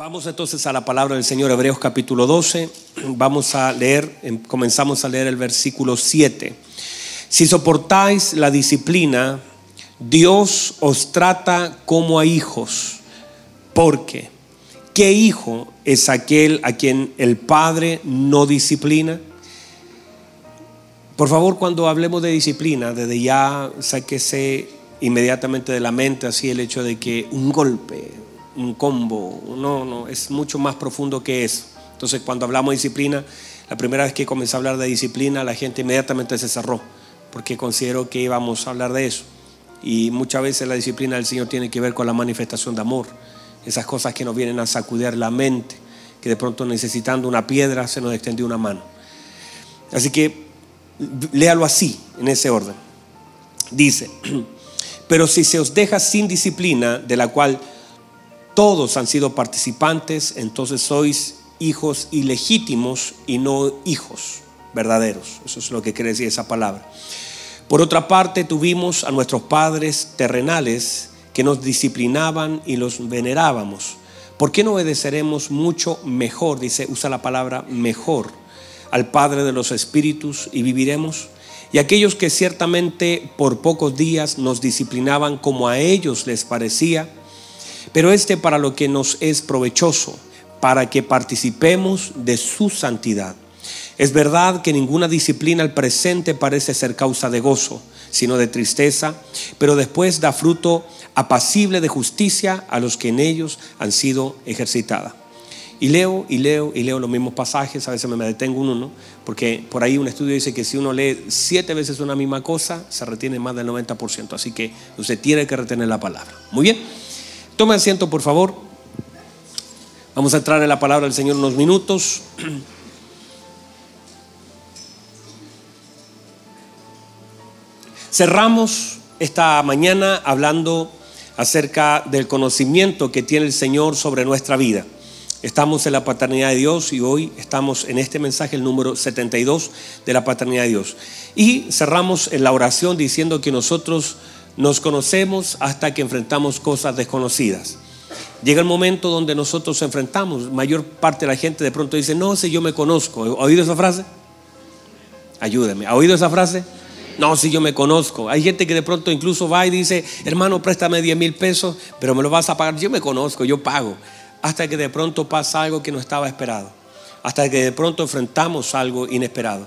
Vamos entonces a la palabra del Señor, Hebreos capítulo 12. Vamos a leer, em, comenzamos a leer el versículo 7. Si soportáis la disciplina, Dios os trata como a hijos. Porque, ¿qué hijo es aquel a quien el Padre no disciplina? Por favor, cuando hablemos de disciplina, desde ya sáquese inmediatamente de la mente así el hecho de que un golpe, un combo, no, no, es mucho más profundo que eso. Entonces, cuando hablamos de disciplina, la primera vez que comencé a hablar de disciplina, la gente inmediatamente se cerró, porque considero que íbamos a hablar de eso. Y muchas veces la disciplina del Señor tiene que ver con la manifestación de amor, esas cosas que nos vienen a sacudir la mente, que de pronto necesitando una piedra se nos extendió una mano. Así que léalo así, en ese orden. Dice, pero si se os deja sin disciplina, de la cual todos han sido participantes, entonces sois hijos ilegítimos y no hijos verdaderos. Eso es lo que quiere decir esa palabra. Por otra parte, tuvimos a nuestros padres terrenales que nos disciplinaban y los venerábamos. ¿Por qué no obedeceremos mucho mejor, dice, usa la palabra mejor, al Padre de los Espíritus y viviremos? Y aquellos que ciertamente por pocos días nos disciplinaban como a ellos les parecía, pero este para lo que nos es provechoso, para que participemos de su santidad. Es verdad que ninguna disciplina al presente parece ser causa de gozo, sino de tristeza, pero después da fruto apacible de justicia a los que en ellos han sido ejercitadas. Y leo y leo y leo los mismos pasajes, a veces me detengo uno, porque por ahí un estudio dice que si uno lee siete veces una misma cosa, se retiene más del 90%, así que usted tiene que retener la palabra. Muy bien. Tome asiento, por favor. Vamos a entrar en la palabra del Señor unos minutos. Cerramos esta mañana hablando acerca del conocimiento que tiene el Señor sobre nuestra vida. Estamos en la paternidad de Dios y hoy estamos en este mensaje, el número 72 de la paternidad de Dios. Y cerramos en la oración diciendo que nosotros nos conocemos hasta que enfrentamos cosas desconocidas. Llega el momento donde nosotros enfrentamos, mayor parte de la gente de pronto dice, no, si yo me conozco. ¿Ha oído esa frase? Ayúdeme. ¿Ha oído esa frase? No, si yo me conozco. Hay gente que de pronto incluso va y dice, hermano, préstame 10 mil pesos, pero me lo vas a pagar. Yo me conozco, yo pago. Hasta que de pronto pasa algo que no estaba esperado. Hasta que de pronto enfrentamos algo inesperado.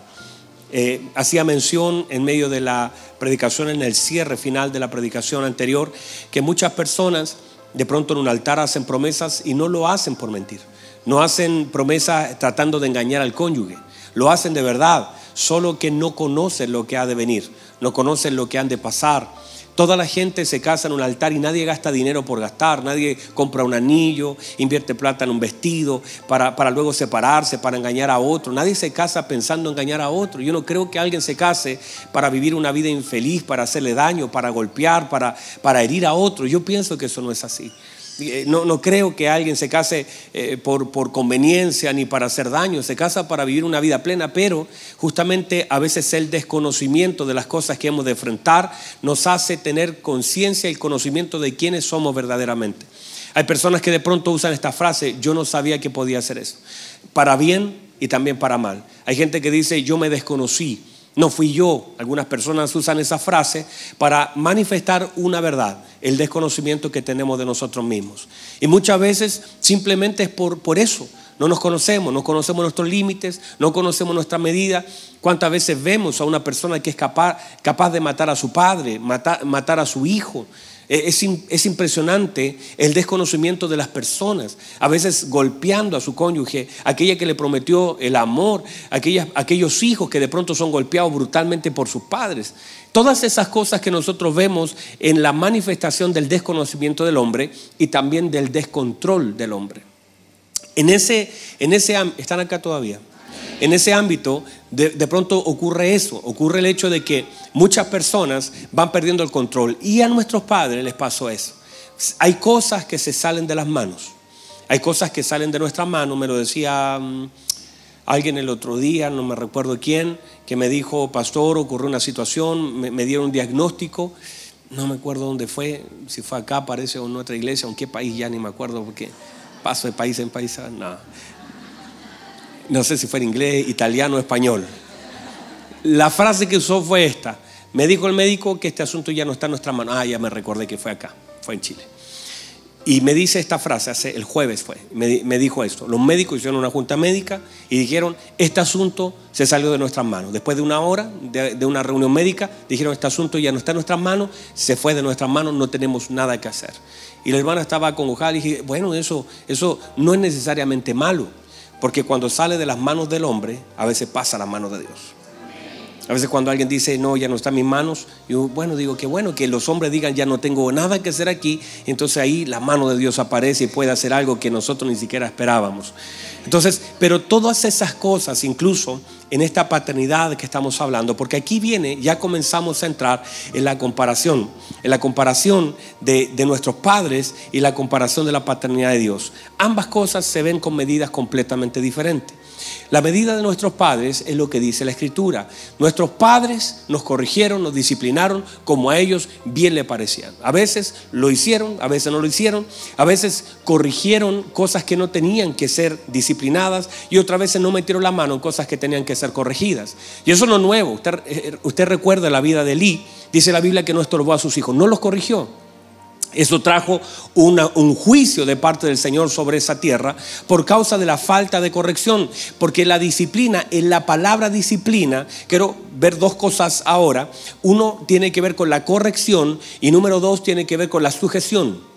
Eh, hacía mención en medio de la predicación, en el cierre final de la predicación anterior, que muchas personas de pronto en un altar hacen promesas y no lo hacen por mentir. No hacen promesas tratando de engañar al cónyuge. Lo hacen de verdad, solo que no conocen lo que ha de venir, no conocen lo que han de pasar Toda la gente se casa en un altar y nadie gasta dinero por gastar, nadie compra un anillo, invierte plata en un vestido para, para, luego separarse, para engañar a otro. Nadie se casa pensando en engañar a otro. Yo no creo que alguien se case para vivir una vida infeliz, para hacerle daño, para golpear, para, para herir a otro. Yo pienso que eso no es así. Eh, no, creo que alguien se case eh, por, por, conveniencia ni para hacer daño, se casa para vivir una vida plena, pero justamente a veces el desconocimiento de las cosas que hemos de enfrentar nos hace tener conciencia y conocimiento de quiénes somos verdaderamente. Hay personas que de pronto usan esta frase, yo no sabía que podía hacer eso, para bien y también para mal. Hay gente que dice, yo me desconocí, no fui yo. Algunas personas usan esa frase para manifestar una verdad, el desconocimiento que tenemos de nosotros mismos. Y muchas veces simplemente es por, por eso. No nos conocemos, no conocemos nuestros límites, no conocemos nuestra medida. ¿Cuántas veces vemos a una persona que es capaz, capaz de matar a su padre, matar, matar a su hijo? Eh, es, impresionante el desconocimiento de las personas, a veces golpeando a su cónyuge, aquella que le prometió el amor, aquellos hijos que de pronto son golpeados brutalmente por sus padres. Todas esas cosas que nosotros vemos en la manifestación del desconocimiento del hombre y también del descontrol del hombre. En ese, en ese, ¿están acá todavía? En ese ámbito, de, pronto ocurre eso, ocurre el hecho de que muchas personas van perdiendo el control y a nuestros padres les pasó eso. Hay cosas que se salen de las manos, hay cosas que salen de nuestras manos, me lo decía mm, alguien el otro día, no me recuerdo quién, que me dijo, pastor, ocurrió una situación, me, dieron un diagnóstico, no me acuerdo dónde fue, si fue acá, parece, o en otra iglesia, o en qué país, ya ni me acuerdo, porque paso de país en país. Ah, no. No sé si fue en inglés, italiano o español. La frase que usó fue esta. Me dijo el médico que este asunto ya no está en nuestra mano. Ah, ya me recordé que fue acá, fue en Chile. Y me dice esta frase, hace, el jueves fue, me, dijo esto. Los médicos hicieron una junta médica y dijeron, este asunto se salió de nuestras manos. Después de una hora de, una reunión médica, dijeron, este asunto ya no está en nuestras manos, se fue de nuestras manos, no tenemos nada que hacer. Y la hermana estaba acongojada y dije, bueno, eso, eso no es necesariamente malo, porque cuando sale de las manos del hombre, a veces pasa a las manos de Dios. A veces cuando alguien dice, no, ya no está en mis manos, yo, bueno, digo que bueno, que los hombres digan, ya no tengo nada que hacer aquí, entonces ahí la mano de Dios aparece y puede hacer algo que nosotros ni siquiera esperábamos. Entonces, pero todas esas cosas, incluso en esta paternidad que estamos hablando, porque aquí viene, ya comenzamos a entrar en la comparación, en la comparación de, de nuestros padres y la comparación de la paternidad de Dios. Ambas cosas se ven con medidas completamente diferentes. La medida de nuestros padres es lo que dice la Escritura. Nuestros padres nos corrigieron, nos disciplinaron como a ellos bien le parecían. A veces lo hicieron, a veces no lo hicieron. A veces corrigieron cosas que no tenían que ser disciplinadas y otras veces no metieron la mano en cosas que tenían que ser corregidas. Y eso es nuevo. Usted, eh, recuerda la vida de Lee. Dice la Biblia que no estorbó a sus hijos, no los corrigió. Eso trajo un juicio de parte del Señor sobre esa tierra por causa de la falta de corrección. Porque la disciplina, en la palabra disciplina, quiero ver dos cosas ahora. Uno tiene que ver con la corrección y número dos tiene que ver con la sujeción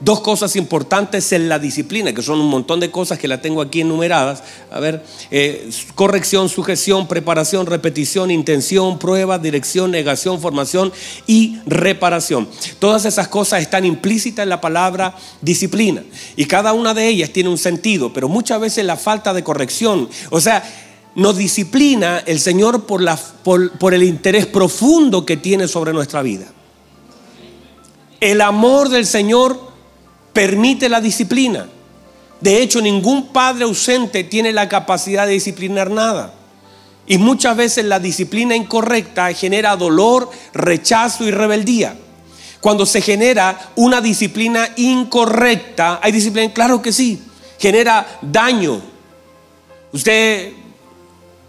dos cosas importantes en la disciplina, que son un montón de cosas que la tengo aquí enumeradas. A ver, eh, corrección, sujeción, preparación, repetición, intención, prueba, dirección, negación, formación y reparación. Todas esas cosas están implícitas en la palabra disciplina y cada una de ellas tiene un sentido, pero muchas veces la falta de corrección, o sea, nos disciplina el Señor por, el interés profundo que tiene sobre nuestra vida. El amor del Señor permite la disciplina. De hecho, ningún padre ausente tiene la capacidad de disciplinar nada. Y muchas veces la disciplina incorrecta genera dolor, rechazo y rebeldía. Cuando se genera una disciplina incorrecta, hay disciplina, claro que sí, genera daño. Usted,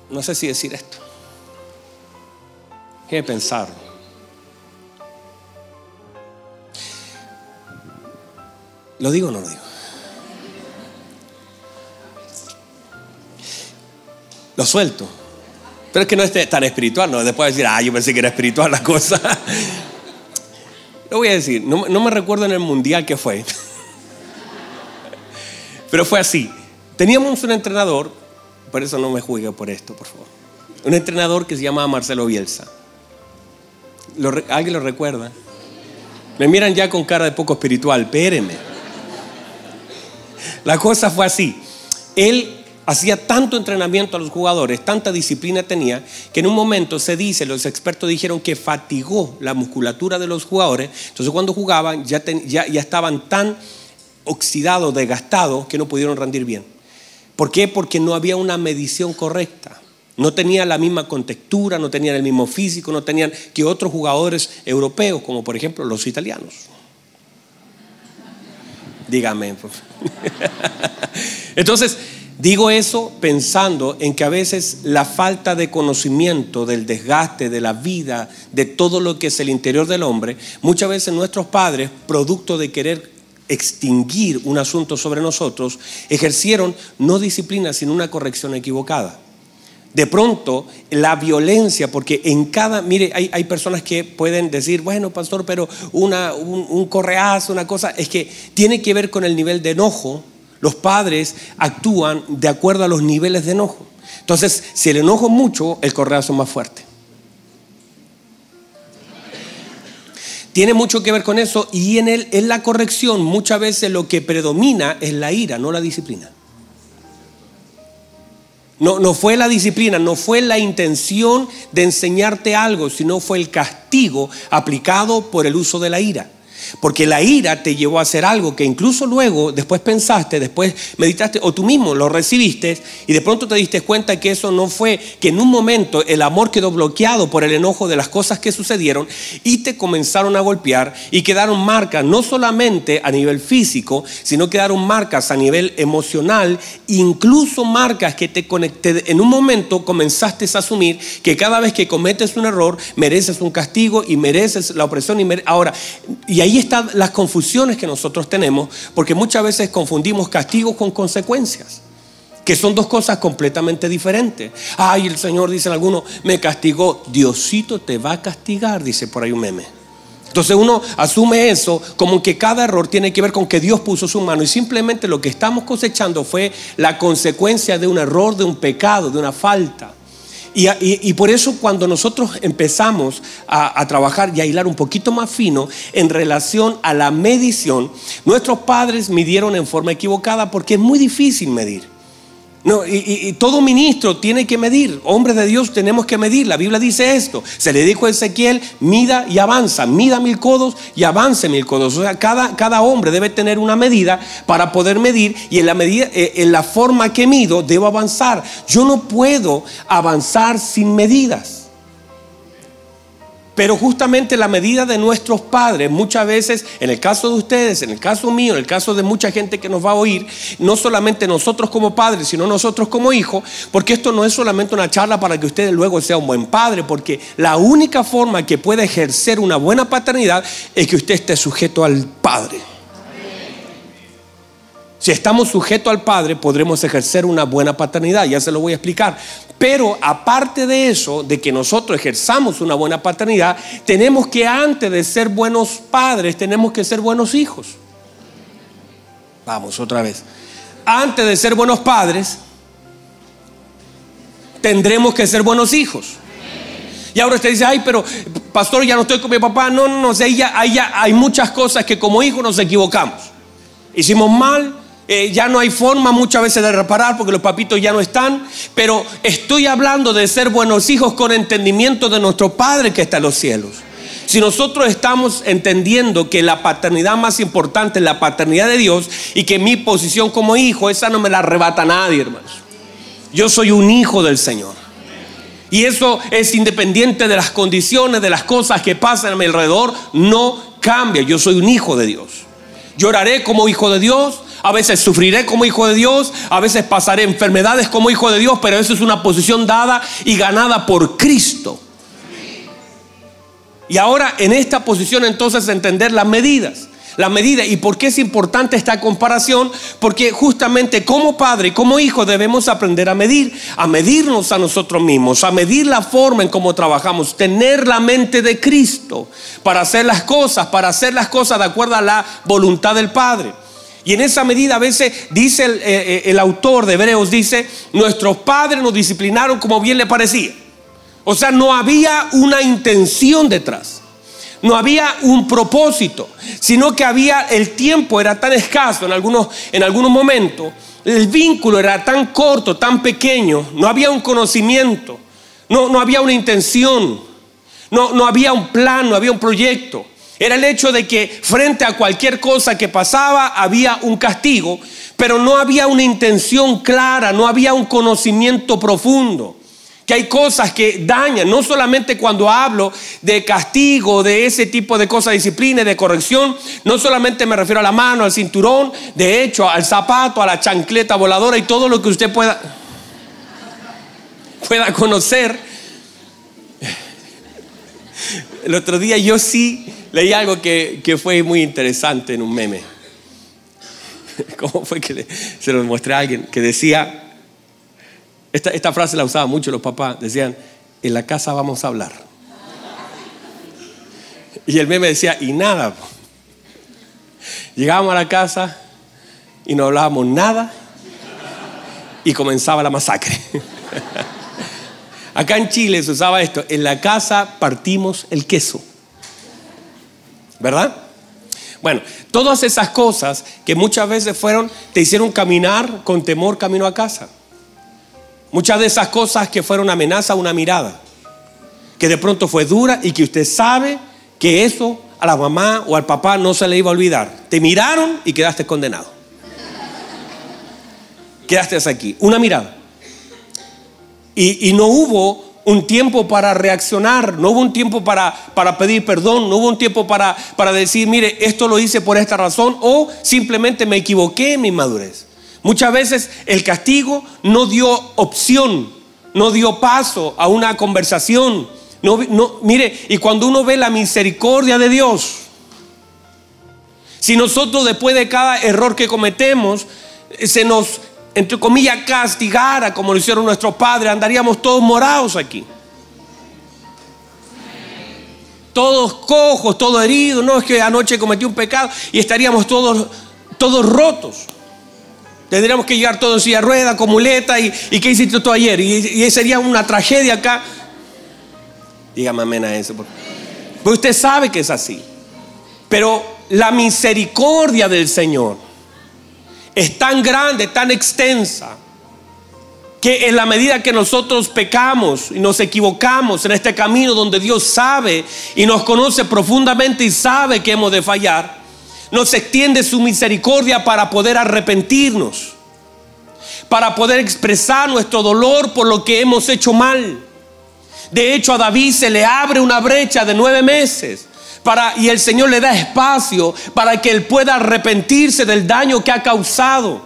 no sé si decir esto, que pensar. ¿Lo digo o no lo digo? Lo suelto. Pero es que no es tan espiritual, ¿no? Después decir, ah, yo pensé que era espiritual la cosa. Lo voy a decir, no, me recuerdo en el mundial que fue. Pero fue así. Teníamos un entrenador, por eso no me juzgue por esto, por favor. Un entrenador que se llamaba Marcelo Bielsa. ¿Alguien lo recuerda? Me miran ya con cara de poco espiritual, espérenme. La cosa fue así. Él hacía tanto entrenamiento a los jugadores, tanta disciplina tenía, que en un momento se dice, los expertos dijeron que fatigó la musculatura de los jugadores. Entonces cuando jugaban ya, ya, estaban tan oxidados, desgastados, que no pudieron rendir bien. ¿Por qué? Porque no había una medición correcta. No tenían la misma contextura, no tenían el mismo físico, no tenían que otros jugadores europeos, como por ejemplo los italianos. Dígame. Entonces, digo eso pensando en que a veces la falta de conocimiento del desgaste de la vida, de todo lo que es el interior del hombre, muchas veces nuestros padres, producto de querer extinguir un asunto sobre nosotros, ejercieron no disciplina, sino una corrección equivocada de pronto la violencia, porque en cada, mire, hay, personas que pueden decir, bueno, pastor, pero una, un, un correazo, una cosa, es que tiene que ver con el nivel de enojo. Los padres actúan de acuerdo a los niveles de enojo. Entonces, si el enojo es mucho, el correazo es más fuerte. Tiene mucho que ver con eso y en, el, en la corrección muchas veces lo que predomina es la ira, no la disciplina. No, no fue la disciplina, no fue la intención de enseñarte algo, sino fue el castigo aplicado por el uso de la ira. Porque la ira te llevó a hacer algo que incluso luego, después pensaste, después meditaste, o tú mismo lo recibiste, y de pronto te diste cuenta que eso no fue, que en un momento el amor quedó bloqueado por el enojo de las cosas que sucedieron, y te comenzaron a golpear, y quedaron marcas, no solamente a nivel físico, sino quedaron marcas a nivel emocional, incluso marcas que te conecté. En un momento comenzaste a asumir que cada vez que cometes un error, mereces un castigo y mereces la opresión. Y ahora, y ahí están las confusiones que nosotros tenemos, porque muchas veces confundimos castigo con consecuencias, que son dos cosas completamente diferentes. Ay, el Señor dice alguno, me castigó, Diosito te va a castigar, dice por ahí un meme. Entonces uno asume eso como que cada error tiene que ver con que Dios puso su mano y simplemente lo que estamos cosechando fue la consecuencia de un error, de un pecado, de una falta. Y, por eso cuando nosotros empezamos a, a, trabajar y a hilar un poquito más fino en relación a la medición, nuestros padres midieron en forma equivocada porque es muy difícil medir. No, y, todo ministro tiene que medir. Hombres de Dios tenemos que medir. La Biblia dice esto. Se le dijo a Ezequiel, mida y avanza. Mida mil codos y avance mil codos. O sea, cada, cada hombre debe tener una medida para poder medir. Y en la, medida, eh, en la forma que mido, debo avanzar. Yo no puedo avanzar sin medidas. Pero justamente la medida de nuestros padres, muchas veces, en el caso de ustedes, en el caso mío, en el caso de mucha gente que nos va a oír, no solamente nosotros como padres, sino nosotros como hijos, porque esto no es solamente una charla para que ustedes luego sea un buen padre, porque la única forma que puede ejercer una buena paternidad es que usted esté sujeto al Padre. Si estamos sujetos al Padre, podremos ejercer una buena paternidad, ya se lo voy a explicar. Pero aparte de eso, de que nosotros ejerzamos una buena paternidad, tenemos que antes de ser buenos padres, tenemos que ser buenos hijos. Vamos otra vez. Antes de ser buenos padres, tendremos que ser buenos hijos. Y ahora usted dice, ay, pero pastor, ya no estoy con mi papá. No, no, no, hay, hay muchas cosas que como hijos nos equivocamos. Hicimos mal, eh, ya no hay forma muchas veces de reparar porque los papitos ya no están, pero estoy hablando de ser buenos hijos con entendimiento de nuestro Padre que está en los cielos. Si nosotros estamos entendiendo que la paternidad más importante es la paternidad de Dios y que mi posición como hijo, esa no me la arrebata nadie, hermanos. Yo soy un hijo del Señor. Y eso es independiente de las condiciones, de las cosas que pasan a mi alrededor, no cambia. Yo soy un hijo de Dios. Lloraré como hijo de Dios, a veces sufriré como hijo de Dios, a veces pasaré enfermedades como hijo de Dios, pero eso es una posición dada y ganada por Cristo. Y ahora en esta posición entonces entender las medidas. La medida. ¿Y por qué es importante esta comparación? Porque justamente como padre y como hijo debemos aprender a medir, a medirnos a nosotros mismos, a medir la forma en cómo trabajamos, tener la mente de Cristo para hacer las cosas, para hacer las cosas de acuerdo a la voluntad del Padre. Y en esa medida a veces dice el, eh, eh, autor de Hebreos, dice, nuestros padres nos disciplinaron como bien le parecía. O sea, no había una intención detrás. No había un propósito, sino que había el tiempo era tan escaso en algunos, en algunos momentos, el vínculo era tan corto, tan pequeño, no había un conocimiento, no, no había una intención, no, no había un plan, no había un proyecto. Era el hecho de que frente a cualquier cosa que pasaba había un castigo, pero no había una intención clara, no había un conocimiento profundo. Que hay cosas que dañan, no solamente cuando hablo de castigo, de ese tipo de cosas, disciplina, de corrección, no solamente me refiero a la mano, al cinturón, de hecho, al zapato, a la chancleta voladora y todo lo que usted pueda, pueda conocer. El otro día yo sí leí algo que, fue muy interesante en un meme. ¿Cómo fue que se lo mostré a alguien? Que decía, esta, esta frase la usaban mucho los papás, decían, en la casa vamos a hablar. Y el meme decía, y nada. Llegábamos a la casa y no hablábamos nada y comenzaba la masacre. Acá en Chile se usaba esto, en la casa partimos el queso. ¿Verdad? Bueno, todas esas cosas que muchas veces fueron, te hicieron caminar con temor camino a casa. Muchas de esas cosas que fueron amenaza una mirada, que de pronto fue dura y que usted sabe que eso a la mamá o al papá no se le iba a olvidar. Te miraron y quedaste condenado. Quedaste aquí, una mirada. Y, no hubo un tiempo para reaccionar, no hubo un tiempo para, para pedir perdón, no hubo un tiempo para, para decir, mire, esto lo hice por esta razón o simplemente me equivoqué en mi madurez. Muchas veces el castigo no dio opción, no dio paso a una conversación. No, no, mire, y cuando uno ve la misericordia de Dios, si nosotros después de cada error que cometemos, se nos, entre comillas, castigara como lo hicieron nuestros padres, andaríamos todos morados aquí. Todos cojos, todos heridos, no es que anoche cometí un pecado y estaríamos todos, todos rotos. Tendríamos que llegar todos en silla rueda, con muleta. ¿Y, y qué hiciste tú ayer? Y, sería una tragedia acá. Dígame amén a eso. Pues usted sabe que es así. Pero la misericordia del Señor es tan grande, tan extensa, que en la medida que nosotros pecamos y nos equivocamos en este camino donde Dios sabe y nos conoce profundamente y sabe que hemos de fallar, nos extiende su misericordia para poder arrepentirnos, para poder expresar nuestro dolor por lo que hemos hecho mal. De hecho, a David se le abre una brecha de nueve meses. Y el Señor le da espacio para que él pueda arrepentirse del daño que ha causado.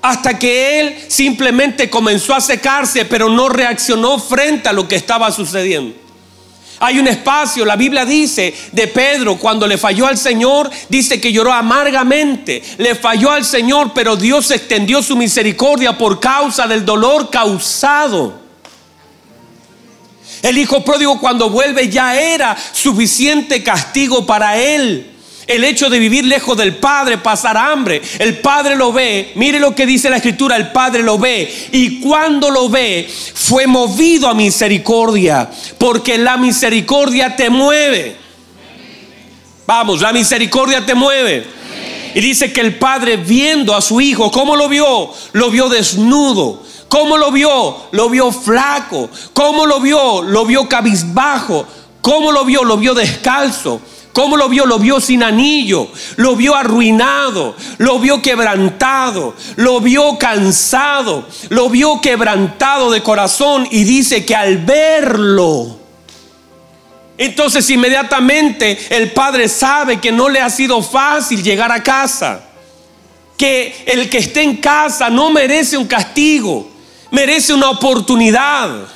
Hasta que él simplemente comenzó a secarse, pero no reaccionó frente a lo que estaba sucediendo. Hay un espacio, la Biblia dice de Pedro, cuando le falló al Señor, dice que lloró amargamente. Le falló al Señor, pero Dios extendió su misericordia por causa del dolor causado. El hijo pródigo cuando vuelve ya era suficiente castigo para él. El hecho de vivir lejos del Padre, pasar hambre, el Padre lo ve. Mire lo que dice la Escritura, el Padre lo ve. Y cuando lo ve, fue movido a misericordia, porque la misericordia te mueve. Vamos, la misericordia te mueve. Y dice que el Padre viendo a su hijo, ¿cómo lo vio? Lo vio desnudo. ¿Cómo lo vio? Lo vio flaco. ¿Cómo lo vio? Lo vio cabizbajo. ¿Cómo lo vio? Lo vio descalzo. ¿Cómo lo vio? Lo vio sin anillo, lo vio arruinado, lo vio quebrantado, lo vio cansado, lo vio quebrantado de corazón y dice que al verlo, entonces inmediatamente el padre sabe que no le ha sido fácil llegar a casa, que el que esté en casa no merece un castigo, merece una oportunidad.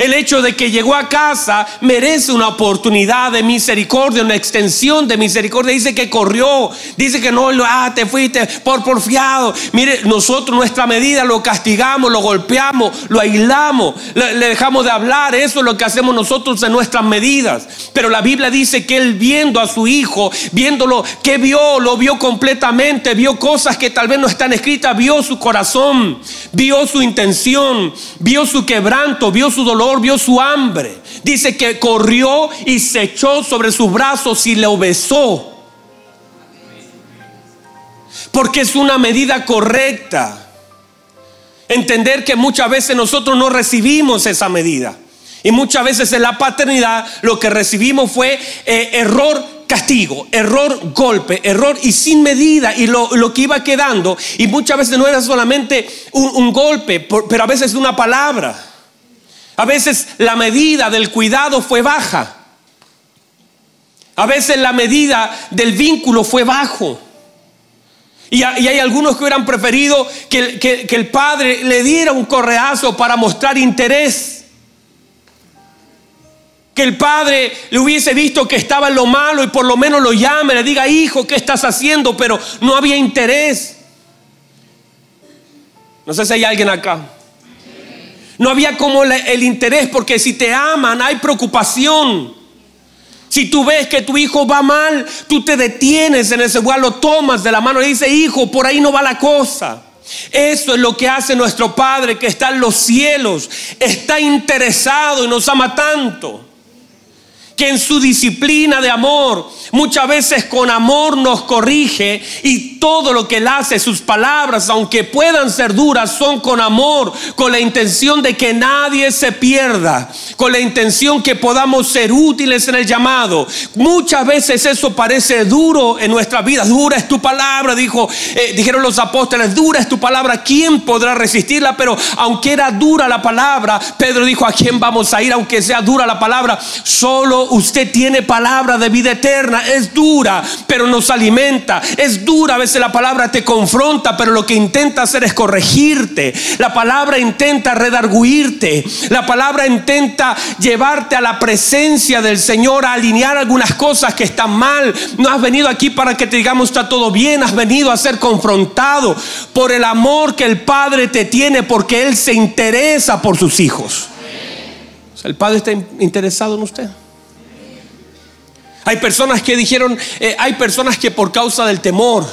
El hecho de que llegó a casa merece una oportunidad de misericordia, una extensión de misericordia. Dice que corrió, dice que no, ah, te fuiste por porfiado. Mire, nosotros nuestra medida lo castigamos, lo golpeamos, lo aislamos, le, le dejamos de hablar. Eso es lo que hacemos nosotros en nuestras medidas. Pero la Biblia dice que él viendo a su hijo, viéndolo, que vio, lo vio completamente, vio cosas que tal vez no están escritas, vio su corazón, vio su intención, vio su quebranto, vio su dolor vio su hambre. Dice que corrió y se echó sobre sus brazos y le besó. Porque es una medida correcta. Entender que muchas veces nosotros no recibimos esa medida. Y muchas veces en la paternidad lo que recibimos fue eh, error, castigo, error, golpe, error y sin medida. Y lo, que iba quedando, y muchas veces no era solamente un golpe, pero a veces una palabra. A veces la medida del cuidado fue baja. A veces la medida del vínculo fue bajo. Y, hay algunos que hubieran preferido que, que el padre le diera un correazo para mostrar interés. Que el padre le hubiese visto que estaba en lo malo y por lo menos lo llame, le diga, hijo, ¿qué estás haciendo? Pero no había interés. No sé si hay alguien acá. No había como el interés porque si te aman hay preocupación. Si tú ves que tu hijo va mal, tú te detienes en ese lugar, lo tomas de la mano y dices, hijo, por ahí no va la cosa. Eso es lo que hace nuestro Padre que está en los cielos. Está interesado y nos ama tanto que en su disciplina de amor, muchas veces con amor nos corrige y todo lo que él hace, sus palabras, aunque puedan ser duras, son con amor, con la intención de que nadie se pierda, con la intención que podamos ser útiles en el llamado. Muchas veces eso parece duro en nuestra vida. Dura es tu palabra, dijo, eh, dijeron los apóstoles, dura es tu palabra, ¿quién podrá resistirla? Pero aunque era dura la palabra, Pedro dijo, ¿a quién vamos a ir aunque sea dura la palabra? Solo usted tiene palabra de vida eterna. Es dura, pero nos alimenta. Es dura, a veces la palabra te confronta, pero lo que intenta hacer es corregirte. La palabra intenta redarguirte. La palabra intenta llevarte a la presencia del Señor, a alinear algunas cosas que están mal. No has venido aquí para que te digamos está todo bien. Has venido a ser confrontado por el amor que el Padre te tiene porque Él se interesa por sus hijos. el Padre está interesado en usted. Hay personas que dijeron, eh, hay personas que por causa del temor,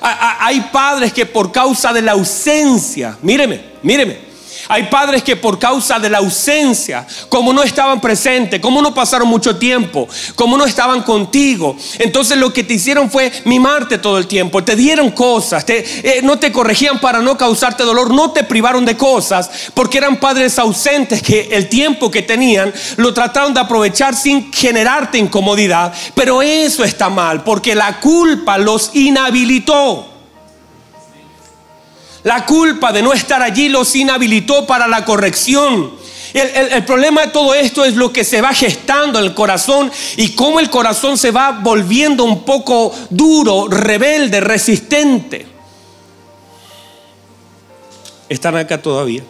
hay padres que por causa de la ausencia, míreme, míreme, hay padres que por causa de la ausencia, como no estaban presentes, como no pasaron mucho tiempo, como no estaban contigo, entonces lo que te hicieron fue mimarte todo el tiempo, te dieron cosas, eh, no te corregían para no causarte dolor, no te privaron de cosas, porque eran padres ausentes que el tiempo que tenían lo trataron de aprovechar sin generarte incomodidad, pero eso está mal, porque la culpa los inhabilitó. La culpa de no estar allí los inhabilitó para la corrección. El, problema de todo esto es lo que se va gestando en el corazón y cómo el corazón se va volviendo un poco duro, rebelde, resistente. ¿Están acá todavía?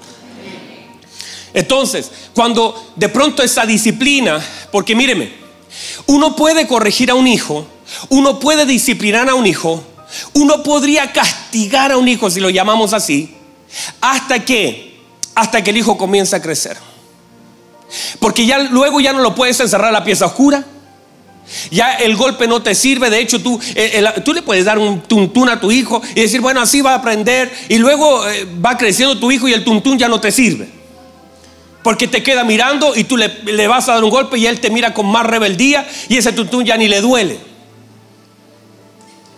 Entonces, cuando de pronto esa disciplina, porque míreme, uno puede corregir a un hijo, uno puede disciplinar a un hijo, uno podría castigar a un hijo, si lo llamamos así, hasta que, hasta que el hijo comienza a crecer. Porque ya luego ya no lo puedes encerrar a la pieza oscura. Ya el golpe no te sirve, de hecho tú, eh, tú le puedes dar un tuntún a tu hijo y decir, bueno, así va a aprender y luego eh, va creciendo tu hijo y el tuntún ya no te sirve. Porque te queda mirando y tú le, le, vas a dar un golpe y él te mira con más rebeldía y ese tuntún ya ni le duele.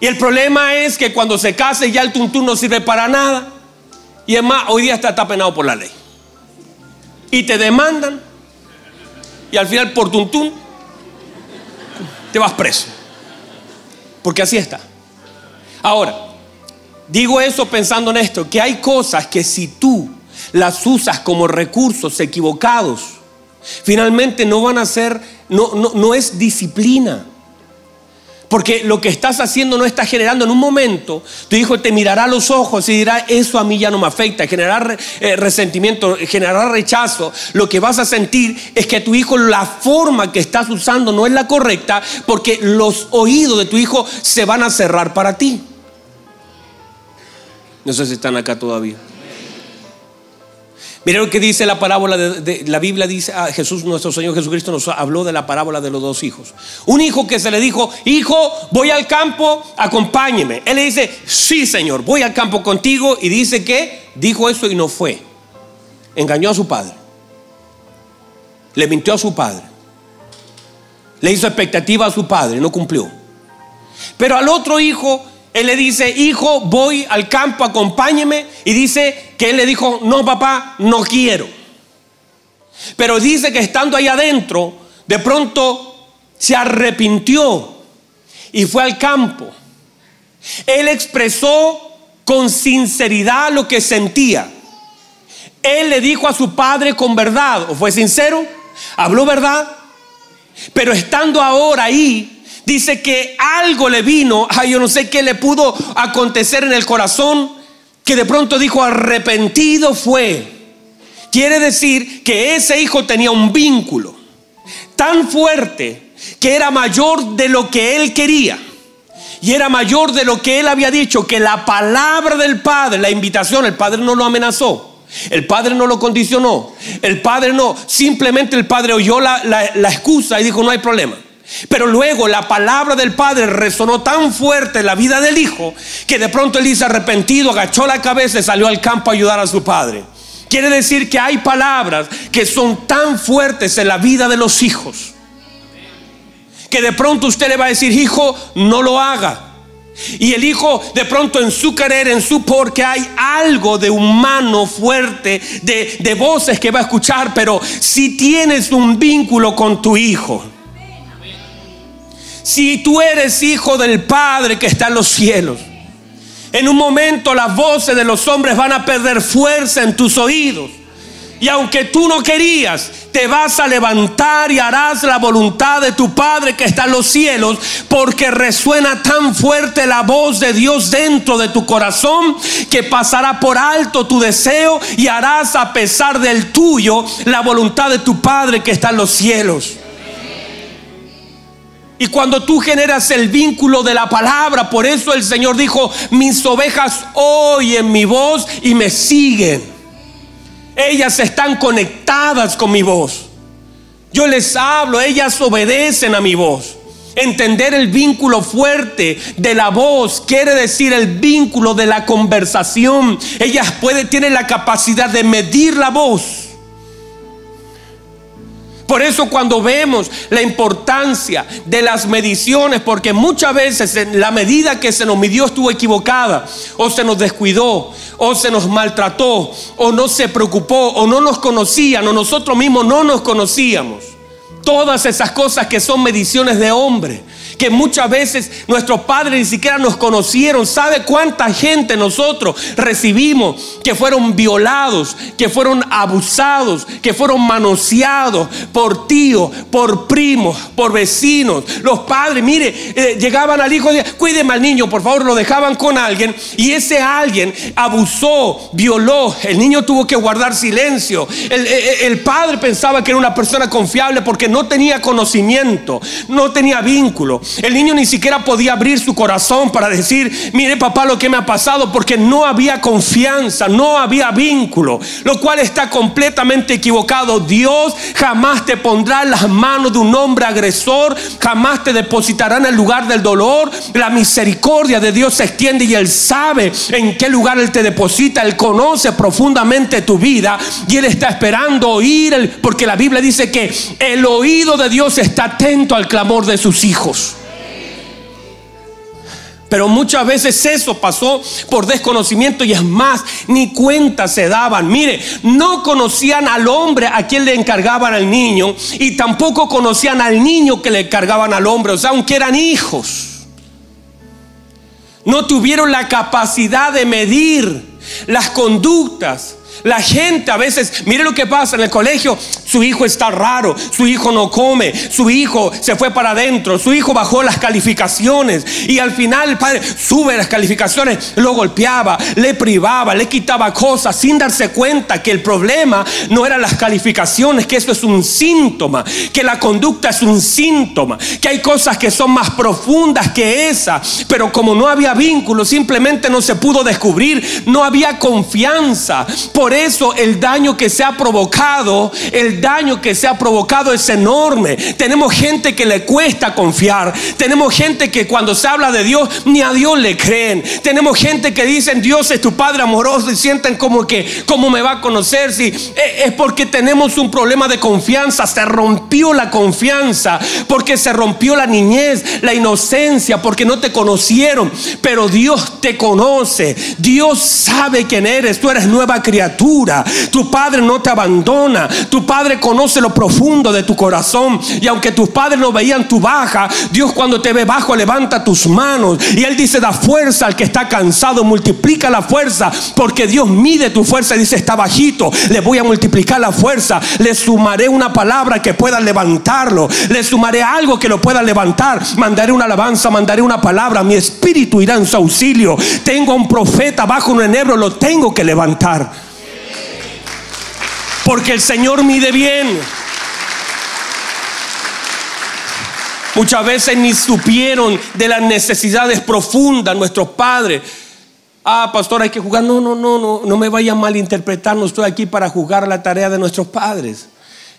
Y el problema es que cuando se case ya el tuntún no sirve para nada. Y es más, hoy día está, está penado por la ley. Y te demandan. Y al final por tuntún te vas preso. Porque así está. Ahora, digo eso pensando en esto, que hay cosas que si tú las usas como recursos equivocados, finalmente no van a ser, no, no, no es disciplina. Porque lo que estás haciendo no está generando en un momento, tu hijo te mirará a los ojos y dirá, eso a mí ya no me afecta, generar eh, resentimiento, generar rechazo. Lo que vas a sentir es que tu hijo, la forma que estás usando no es la correcta, porque los oídos de tu hijo se van a cerrar para ti. No sé si están acá todavía. Mira lo que dice la parábola de, la Biblia dice a ah, Jesús nuestro Señor Jesucristo nos habló de la parábola de los dos hijos. Un hijo que se le dijo, "Hijo, voy al campo, acompáñeme." Él le dice, "Sí, Señor, voy al campo contigo." Y dice que dijo eso y no fue. Engañó a su padre. Le mintió a su padre. Le hizo expectativa a su padre, no cumplió. Pero al otro hijo él le dice, hijo, voy al campo, acompáñeme. Y dice que él le dijo, no, papá, no quiero. Pero dice que estando ahí adentro, de pronto se arrepintió y fue al campo. Él expresó con sinceridad lo que sentía. Él le dijo a su padre con verdad, o fue sincero, habló verdad, pero estando ahora ahí, dice que algo le vino, ay, yo no sé qué le pudo acontecer en el corazón, que de pronto dijo arrepentido fue. Quiere decir que ese hijo tenía un vínculo tan fuerte que era mayor de lo que él quería. Y era mayor de lo que él había dicho, que la palabra del Padre, la invitación, el Padre no lo amenazó. El padre no lo condicionó. El padre no. Simplemente el padre oyó la, la excusa y dijo, no hay problema. Pero luego la palabra del Padre resonó tan fuerte en la vida del Hijo que de pronto él dice arrepentido, agachó la cabeza y salió al campo a ayudar a su Padre. Quiere decir que hay palabras que son tan fuertes en la vida de los hijos que de pronto usted le va a decir, hijo, no lo haga. Y el hijo de pronto en su querer, en su porque hay algo de humano fuerte, de, de voces que va a escuchar, pero si tienes un vínculo con tu hijo, si tú eres hijo del Padre que está en los cielos, en un momento las voces de los hombres van a perder fuerza en tus oídos. Y aunque tú no querías, te vas a levantar y harás la voluntad de tu Padre que está en los cielos, porque resuena tan fuerte la voz de Dios dentro de tu corazón que pasará por alto tu deseo y harás a pesar del tuyo la voluntad de tu Padre que está en los cielos. Y cuando tú generas el vínculo de la palabra, por eso el Señor dijo, mis ovejas oyen mi voz y me siguen. Ellas están conectadas con mi voz. Yo les hablo, ellas obedecen a mi voz. Entender el vínculo fuerte de la voz quiere decir el vínculo de la conversación. Ellas pueden, tienen la capacidad de medir la voz. Por eso cuando vemos la importancia de las mediciones, porque muchas veces la medida que se nos midió estuvo equivocada, o se nos descuidó, o se nos maltrató, o no se preocupó, o no nos conocían, o nosotros mismos no nos conocíamos. Todas esas cosas que son mediciones de hombre que muchas veces nuestros padres ni siquiera nos conocieron. ¿Sabe cuánta gente nosotros recibimos que fueron violados, que fueron abusados, que fueron manoseados por tíos, por primos, por vecinos? Los padres, mire, eh, llegaban al hijo y decían, cuídeme al niño, por favor, lo dejaban con alguien y ese alguien abusó, violó. El niño tuvo que guardar silencio. El, el padre pensaba que era una persona confiable porque no tenía conocimiento, no tenía vínculo. El niño ni siquiera podía abrir su corazón para decir, mire papá lo que me ha pasado, porque no había confianza, no había vínculo, lo cual está completamente equivocado. Dios jamás te pondrá en las manos de un hombre agresor, jamás te depositará en el lugar del dolor. La misericordia de Dios se extiende y Él sabe en qué lugar Él te deposita, Él conoce profundamente tu vida y Él está esperando oír, porque la Biblia dice que el oído de Dios está atento al clamor de sus hijos. Pero muchas veces eso pasó por desconocimiento y es más, ni cuenta se daban. Mire, no conocían al hombre a quien le encargaban al niño y tampoco conocían al niño que le encargaban al hombre, o sea, aunque eran hijos. No tuvieron la capacidad de medir las conductas la gente a veces, mire lo que pasa en el colegio, su hijo está raro, su hijo no come, su hijo se fue para adentro, su hijo bajó las calificaciones y al final el padre sube las calificaciones, lo golpeaba, le privaba, le quitaba cosas sin darse cuenta que el problema no eran las calificaciones, que eso es un síntoma, que la conducta es un síntoma, que hay cosas que son más profundas que esa, pero como no había vínculo, simplemente no se pudo descubrir, no había confianza. Eso el daño que se ha provocado, el daño que se ha provocado es enorme. Tenemos gente que le cuesta confiar. Tenemos gente que cuando se habla de Dios, ni a Dios le creen. Tenemos gente que dicen, Dios es tu Padre amoroso y sienten como que, ¿cómo me va a conocer? Si e, es porque tenemos un problema de confianza. Se rompió la confianza, porque se rompió la niñez, la inocencia, porque no te conocieron. Pero Dios te conoce. Dios sabe quién eres. Tú eres nueva criatura. Tu padre no te abandona. Tu padre conoce lo profundo de tu corazón. Y aunque tus padres no veían tu baja, Dios cuando te ve bajo levanta tus manos. Y Él dice, da fuerza al que está cansado. Multiplica la fuerza. Porque Dios mide tu fuerza y dice, está bajito. Le voy a multiplicar la fuerza. Le sumaré una palabra que pueda levantarlo. Le sumaré algo que lo pueda levantar. Mandaré una alabanza, mandaré una palabra. Mi espíritu irá en su auxilio. Tengo a un profeta bajo un enebro, lo tengo que levantar porque el Señor mide bien. Muchas veces ni supieron de las necesidades profundas nuestros padres. Ah, pastor, hay que jugar. No, no, no, no, no me vaya a malinterpretar. No estoy aquí para juzgar la tarea de nuestros padres.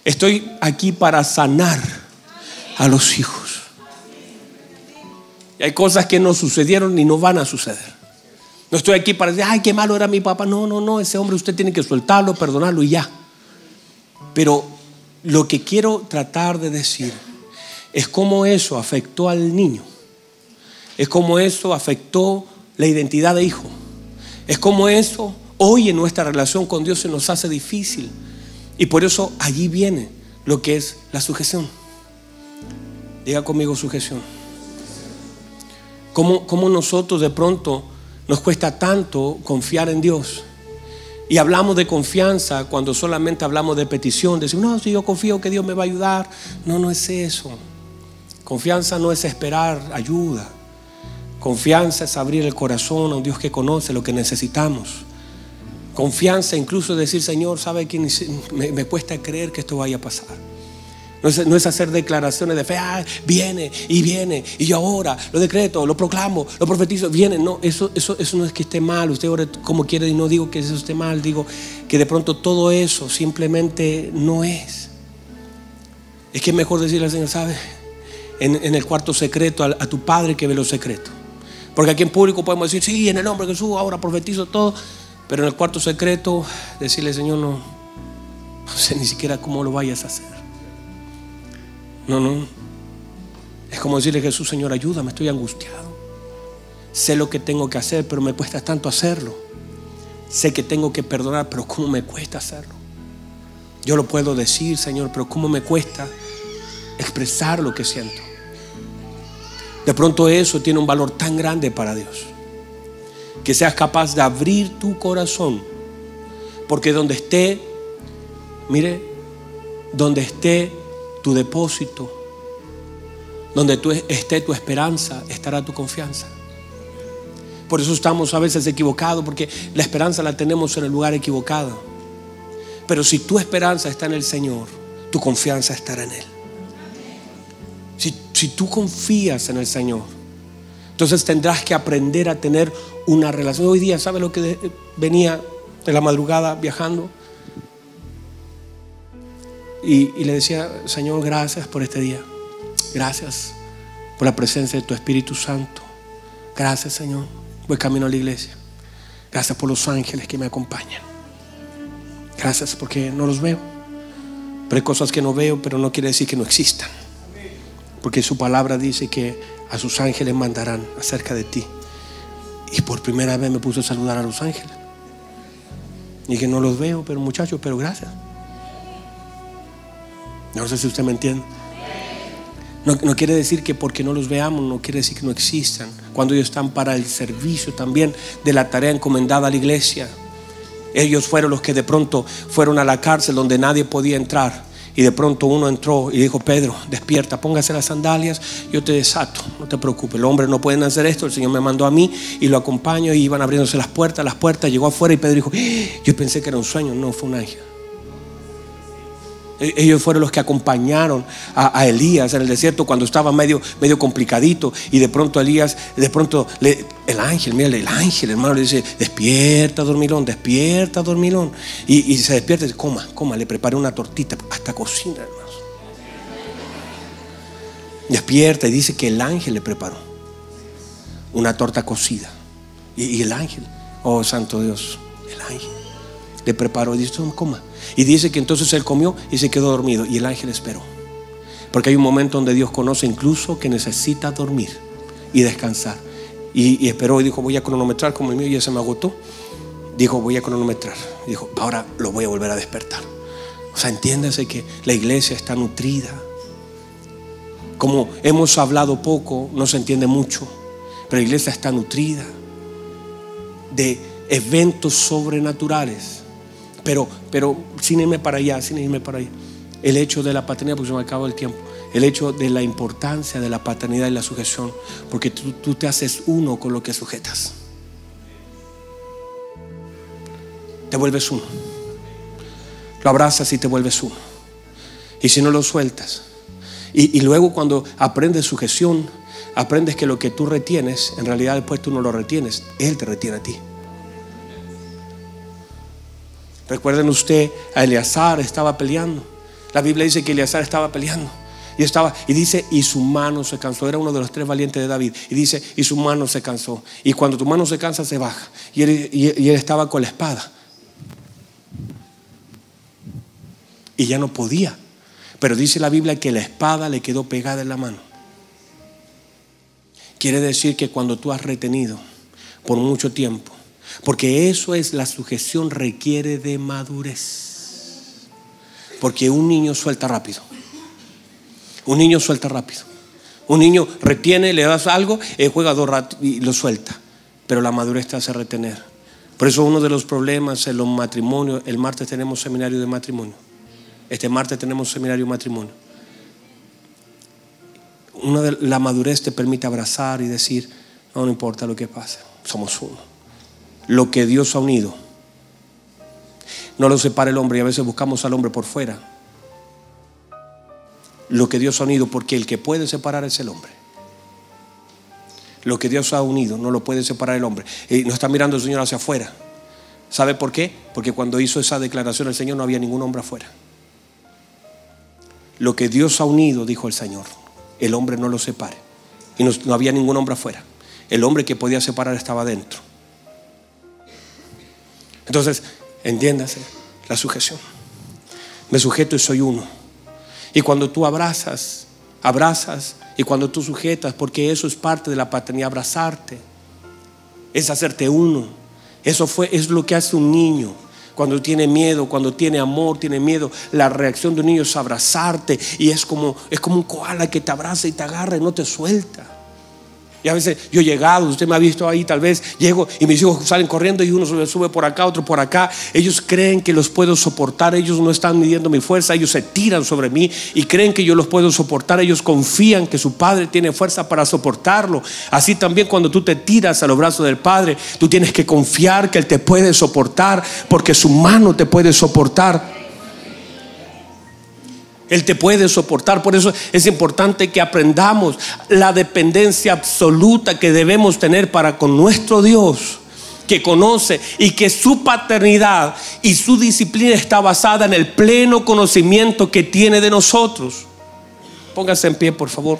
Estoy aquí para sanar a los hijos. Y hay cosas que no sucedieron y no van a suceder. No estoy aquí para decir, ay, qué malo era mi papá. No, no, no, ese hombre usted tiene que soltarlo, perdonarlo y ya. Pero lo que quiero tratar de decir es cómo eso afectó al niño. Es como eso afectó la identidad de hijo. Es como eso hoy en nuestra relación con Dios se nos hace difícil. Y por eso allí viene lo que es la sujeción. Diga conmigo sujeción. ¿Cómo, cómo nosotros de pronto nos cuesta tanto confiar en Dios? Y hablamos de confianza cuando solamente hablamos de petición. Decimos, no, si yo confío que Dios me va a ayudar. No, no es eso. Confianza no es esperar ayuda. Confianza es abrir el corazón a un Dios que conoce lo que necesitamos. Confianza incluso decir, Señor, ¿sabe que me, me cuesta creer que esto vaya a pasar? No es, hacer declaraciones de fe, ah, viene y viene, y yo ahora lo decreto, lo proclamo, lo profetizo, viene. No, eso, eso, eso no es que esté mal, usted ore como quiere y no digo que eso esté mal, digo que de pronto todo eso simplemente no es. Es que es mejor decirle al Señor, ¿sabe? En, el cuarto secreto a, tu Padre que ve los secretos. Porque aquí en público podemos decir, sí, en el nombre de Jesús, ahora profetizo todo, pero en el cuarto secreto decirle, Señor, no, no sé ni siquiera cómo lo vayas a hacer. No, no. Es como decirle Jesús, Señor, ayúdame, estoy angustiado. Sé lo que tengo que hacer, pero me cuesta tanto hacerlo. Sé que tengo que perdonar, pero ¿cómo me cuesta hacerlo? Yo lo puedo decir, Señor, pero ¿cómo me cuesta expresar lo que siento? De pronto eso tiene un valor tan grande para Dios. Que seas capaz de abrir tu corazón. Porque donde esté, mire, donde esté tu depósito, donde tú esté tu esperanza, estará tu confianza. Por eso estamos a veces equivocados, porque la esperanza la tenemos en el lugar equivocado. Pero si tu esperanza está en el Señor, tu confianza estará en Él. Si, si tú confías en el Señor, entonces tendrás que aprender a tener una relación. Hoy día, ¿sabe lo que venía de la madrugada viajando? Y, le decía, Señor, gracias por este día. Gracias por la presencia de tu Espíritu Santo. Gracias, Señor. Voy camino a la iglesia. Gracias por los ángeles que me acompañan. Gracias porque no los veo. Pero hay cosas que no veo, pero no quiere decir que no existan. Porque su palabra dice que a sus ángeles mandarán acerca de ti. Y por primera vez me puse a saludar a los ángeles. Y que no los veo, pero muchachos, pero gracias. No sé si usted me entiende. No, quiere decir que porque no los veamos, no quiere decir que no existan. Cuando ellos están para el servicio también de la tarea encomendada a la iglesia. Ellos fueron los que de pronto fueron a la cárcel donde nadie podía entrar. Y de pronto uno entró y dijo, Pedro, despierta, póngase las sandalias, yo te desato, no te preocupes, los hombres no pueden hacer esto, el Señor me mandó a mí y lo acompaño y iban abriéndose las puertas, las puertas, llegó afuera y Pedro dijo, ¡Ah! yo pensé que era un sueño, no, fue un ángel. E-, ellos fueron los que acompañaron a, Elías en el desierto cuando estaba medio, medio complicadito. Y de pronto Elías, de pronto el ángel, mira, el ángel, hermano, le dice: Despierta, dormilón, despierta, dormilón. Y, se despierta y dice: Coma, coma, le preparé una tortita, hasta cocina, hermanos. Despierta y dice que el ángel le preparó una torta cocida. Y, y el ángel, oh santo Dios, el ángel le preparó y dice: Coma. Y dice que entonces él comió y se quedó dormido y el ángel esperó. Porque hay un momento donde Dios conoce incluso que necesita dormir y descansar. Y, esperó y dijo, voy a cronometrar como el mío ya se me agotó. Dijo, voy a cronometrar. dijo, ahora lo voy a volver a despertar. O sea, entiéndase que la iglesia está nutrida. Como hemos hablado poco, no se entiende mucho. Pero la iglesia está nutrida de eventos sobrenaturales pero, sin irme para allá, sin irme para allá. El hecho de la paternidad, porque se me acaba el tiempo. El hecho de la importancia de la paternidad y la sujeción, porque tú, tú te haces uno con lo que sujetas. Te vuelves uno. Lo abrazas y te vuelves uno. Y si no lo sueltas. Y, y, luego cuando aprendes sujeción, aprendes que lo que tú retienes, en realidad después tú no lo retienes, Él te retiene a ti. Recuerden usted, a Eleazar estaba peleando. La Biblia dice que Eleazar estaba peleando. Y estaba, y dice, y su mano se cansó. Era uno de los tres valientes de David. Y dice, y su mano se cansó. Y cuando tu mano se cansa, se baja. Y él, y él estaba con la espada. Y ya no podía. Pero dice la Biblia que la espada le quedó pegada en la mano. Quiere decir que cuando tú has retenido por mucho tiempo, porque eso es la sujeción requiere de madurez. Porque un niño suelta rápido. Un niño suelta rápido. Un niño retiene, le das algo, él juega dos ratos y lo suelta. Pero la madurez te hace retener. Por eso uno de los problemas en los matrimonios, el martes tenemos seminario de matrimonio. Este martes tenemos seminario de matrimonio. Una de la madurez te permite abrazar y decir, no, no importa lo que pase, somos uno. Lo que Dios ha unido no lo separa el hombre y a veces buscamos al hombre por fuera. Lo que Dios ha unido, porque el que puede separar es el hombre. Lo que Dios ha unido no lo puede separar el hombre. Y no está mirando el Señor hacia afuera. ¿Sabe por qué? Porque cuando hizo esa declaración el Señor no había ningún hombre afuera. Lo que Dios ha unido, dijo el Señor, el hombre no lo separe. Y no, no había ningún hombre afuera. El hombre que podía separar estaba dentro. Entonces, Entiéndase la sujeción. Me sujeto y soy uno. Y cuando tú abrazas, abrazas, y cuando tú sujetas, porque eso es parte de la paternidad, abrazarte, es hacerte uno. Eso fue, es lo que hace un niño. Cuando tiene miedo, cuando tiene amor, tiene miedo, la reacción de un niño es abrazarte y es como, es como un koala que te abraza y te agarra y no te suelta. Y a veces yo he llegado, usted me ha visto ahí, tal vez llego y mis hijos salen corriendo y uno sube por acá, otro por acá. Ellos creen que los puedo soportar, ellos no están midiendo mi fuerza, ellos se tiran sobre mí y creen que yo los puedo soportar, ellos confían que su padre tiene fuerza para soportarlo. Así también cuando tú te tiras a los brazos del padre, tú tienes que confiar que él te puede soportar porque su mano te puede soportar. Él te puede soportar. Por eso es importante que aprendamos la dependencia absoluta que debemos tener para con nuestro Dios, que conoce y que su paternidad y su disciplina está basada en el pleno conocimiento que tiene de nosotros. Póngase en pie, por favor.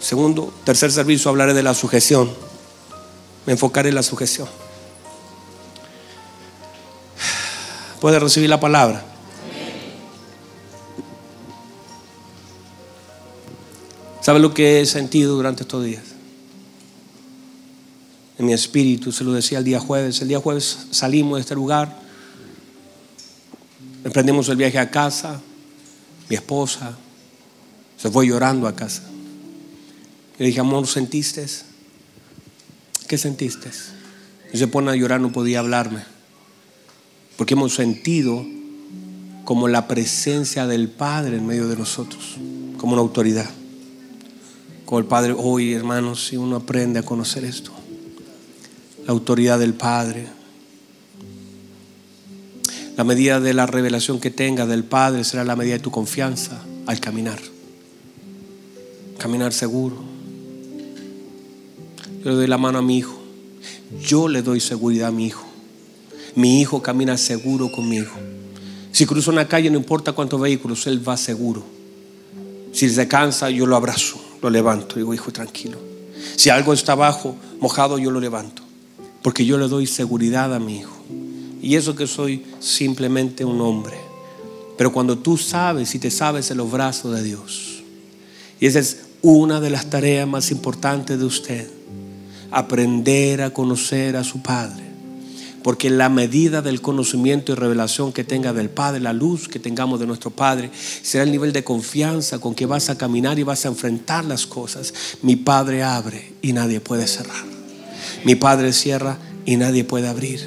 Segundo, tercer servicio, hablaré de la sujeción. Me enfocaré en la sujeción. Puede recibir la palabra. ¿Sabe lo que he sentido durante estos días? En mi espíritu, se lo decía el día jueves. El día jueves salimos de este lugar, emprendimos el viaje a casa. Mi esposa se fue llorando a casa. Le dije, amor, ¿sentiste? ¿Qué sentiste? Y se pone a llorar, no podía hablarme. Porque hemos sentido como la presencia del Padre en medio de nosotros, como una autoridad el Padre. Hoy, hermanos, si uno aprende a conocer esto, la autoridad del Padre, la medida de la revelación que tenga del Padre será la medida de tu confianza al caminar. Caminar seguro. Yo le doy la mano a mi hijo. Yo le doy seguridad a mi hijo. Mi hijo camina seguro conmigo. Si cruza una calle, no importa cuántos vehículos, él va seguro. Si se cansa, yo lo abrazo lo levanto. Digo, hijo, tranquilo. Si algo está abajo, mojado, yo lo levanto. Porque yo le doy seguridad a mi hijo. Y eso que soy simplemente un hombre. Pero cuando tú sabes y te sabes en los brazos de Dios. Y esa es una de las tareas más importantes de usted. Aprender a conocer a su Padre porque la medida del conocimiento y revelación que tenga del Padre, la luz que tengamos de nuestro Padre, será el nivel de confianza con que vas a caminar y vas a enfrentar las cosas. Mi Padre abre y nadie puede cerrar. Mi Padre cierra y nadie puede abrir.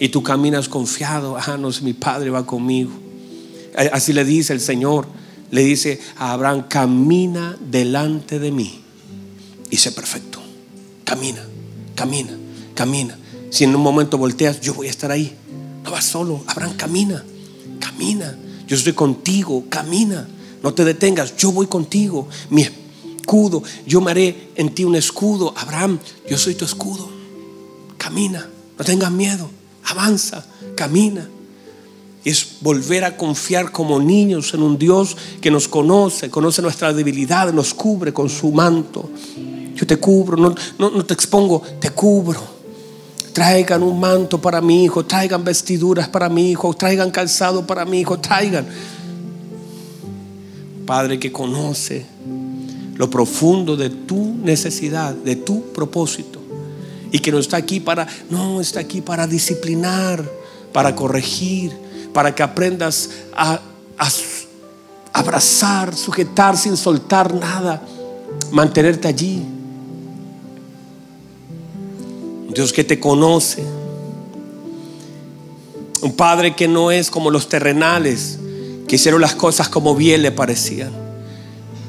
Y tú caminas confiado, ah, no mi Padre va conmigo. Así le dice el Señor, le dice a Abraham, camina delante de mí y sé perfecto. Camina, camina, camina. Si en un momento volteas, yo voy a estar ahí. No vas solo. Abraham, camina. Camina. Yo estoy contigo. Camina. No te detengas. Yo voy contigo. Mi escudo. Yo me haré en ti un escudo. Abraham, yo soy tu escudo. Camina. No tengas miedo. Avanza. Camina. Es volver a confiar como niños en un Dios que nos conoce, conoce nuestra debilidad, nos cubre con su manto. Yo te cubro, no, no, no te expongo, te cubro. Traigan un manto para mi hijo, traigan vestiduras para mi hijo, traigan calzado para mi hijo, traigan. Padre que conoce lo profundo de tu necesidad, de tu propósito. Y que no está aquí para, no, está aquí para disciplinar, para corregir, para que aprendas a, a abrazar, sujetar sin soltar nada, mantenerte allí. Dios que te conoce. Un padre que no es como los terrenales, que hicieron las cosas como bien le parecían.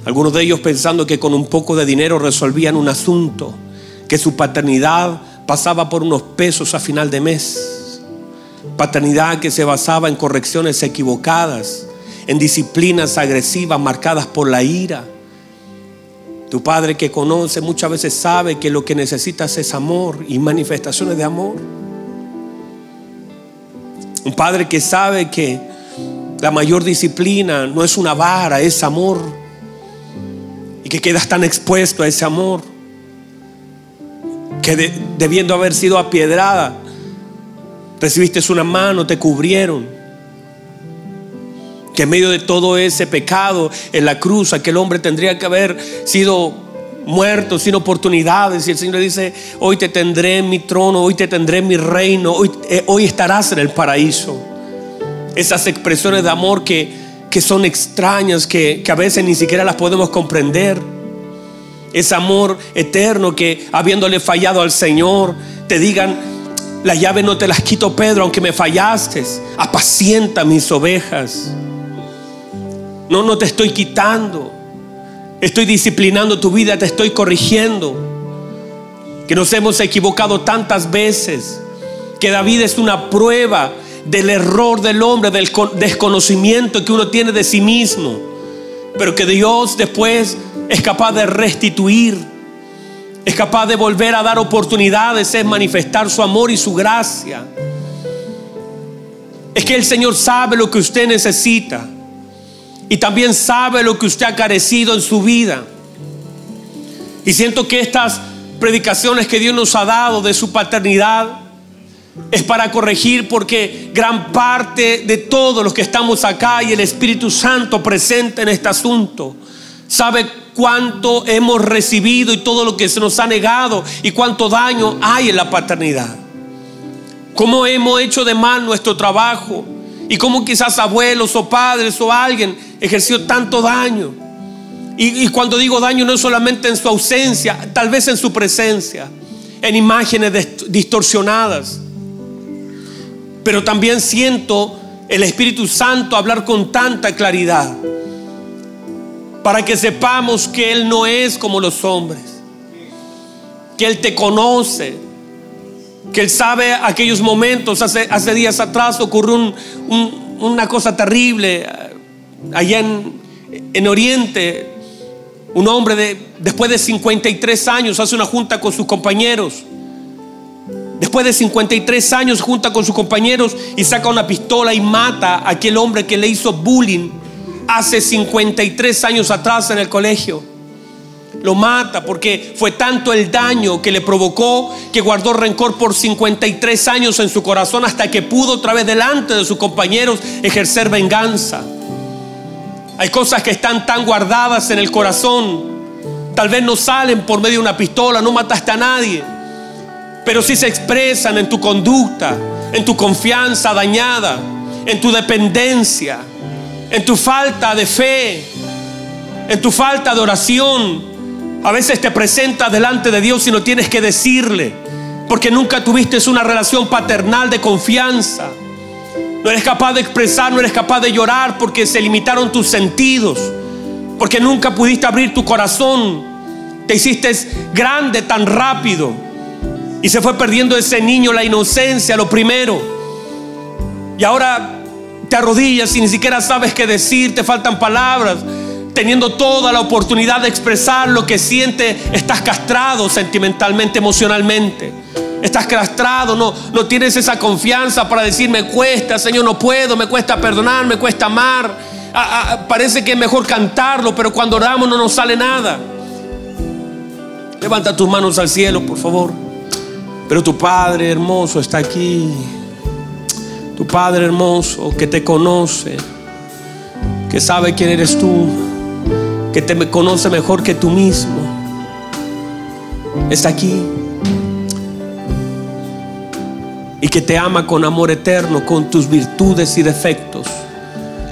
Algunos de ellos pensando que con un poco de dinero resolvían un asunto, que su paternidad pasaba por unos pesos a final de mes. Paternidad que se basaba en correcciones equivocadas, en disciplinas agresivas marcadas por la ira. Tu padre que conoce muchas veces sabe que lo que necesitas es amor y manifestaciones de amor. Un padre que sabe que la mayor disciplina no es una vara, es amor. Y que quedas tan expuesto a ese amor. Que debiendo haber sido apiedrada, recibiste una mano, te cubrieron. Que en medio de todo ese pecado en la cruz, aquel hombre tendría que haber sido muerto sin oportunidades. Y el Señor dice, hoy te tendré en mi trono, hoy te tendré en mi reino, hoy, eh, hoy estarás en el paraíso esas expresiones de amor que, son extrañas, que, que a veces ni siquiera las podemos comprender. Ese amor eterno que habiéndole fallado al Señor, te digan, la llave no te las quito Pedro, aunque me fallaste, apacienta mis ovejas. No, no te estoy quitando. Estoy disciplinando tu vida, te estoy corrigiendo. Que nos hemos equivocado tantas veces. Que David es una prueba del error del hombre, del desconocimiento que uno tiene de sí mismo, pero que Dios después es capaz de restituir, es capaz de volver a dar oportunidades, es manifestar su amor y su gracia. Es que el Señor sabe lo que usted necesita y también sabe lo que usted ha carecido en su vida. Y siento que estas predicaciones que Dios nos ha dado de su paternidad, es para corregir porque gran parte de todos los que estamos acá y el Espíritu Santo presente en este asunto sabe cuánto hemos recibido y todo lo que se nos ha negado y cuánto daño hay en la paternidad. Cómo hemos hecho de mal nuestro trabajo y cómo quizás abuelos o padres o alguien ejerció tanto daño. Y, y cuando digo daño no es solamente en su ausencia, tal vez en su presencia, en imágenes distorsionadas pero también siento el Espíritu Santo hablar con tanta claridad para que sepamos que Él no es como los hombres, que Él te conoce, que Él sabe aquellos momentos. Hace, días atrás ocurrió una cosa terrible eh, allá en, en Oriente. Un hombre de, después de 53 años hace una junta con sus compañeros Después de 53 años junta con sus compañeros y saca una pistola y mata a aquel hombre que le hizo bullying hace 53 años atrás en el colegio. Lo mata porque fue tanto el daño que le provocó que guardó rencor por 53 años en su corazón hasta que pudo otra vez delante de sus compañeros ejercer venganza. Hay cosas que están tan guardadas en el corazón. Tal vez no salen por medio de una pistola, no mataste a nadie pero si se expresan en tu conducta, en tu confianza dañada, en tu dependencia, en tu falta de fe, en tu falta de oración. A veces te presentas delante de Dios y no tienes que decirle, porque nunca tuviste una relación paternal de confianza. No eres capaz de expresar, no eres capaz de llorar porque se limitaron tus sentidos, porque nunca pudiste abrir tu corazón. Te hiciste grande tan rápido y se fue perdiendo ese niño la inocencia, lo primero. Y ahora te arrodillas y ni siquiera sabes qué decir, te faltan palabras. Teniendo toda la oportunidad de expresar lo que siente, estás castrado sentimentalmente, emocionalmente. Estás castrado, no, no tienes esa confianza para decir, me cuesta, Señor, no puedo, me cuesta perdonar, me cuesta amar. Ah, ah, parece que es mejor cantarlo, pero cuando oramos no nos sale nada. Levanta tus manos al cielo, por favor. Pero tu Padre hermoso está aquí. Tu Padre hermoso que te conoce, que sabe quién eres tú. Que te conoce mejor que tú mismo, está aquí. Y que te ama con amor eterno, con tus virtudes y defectos.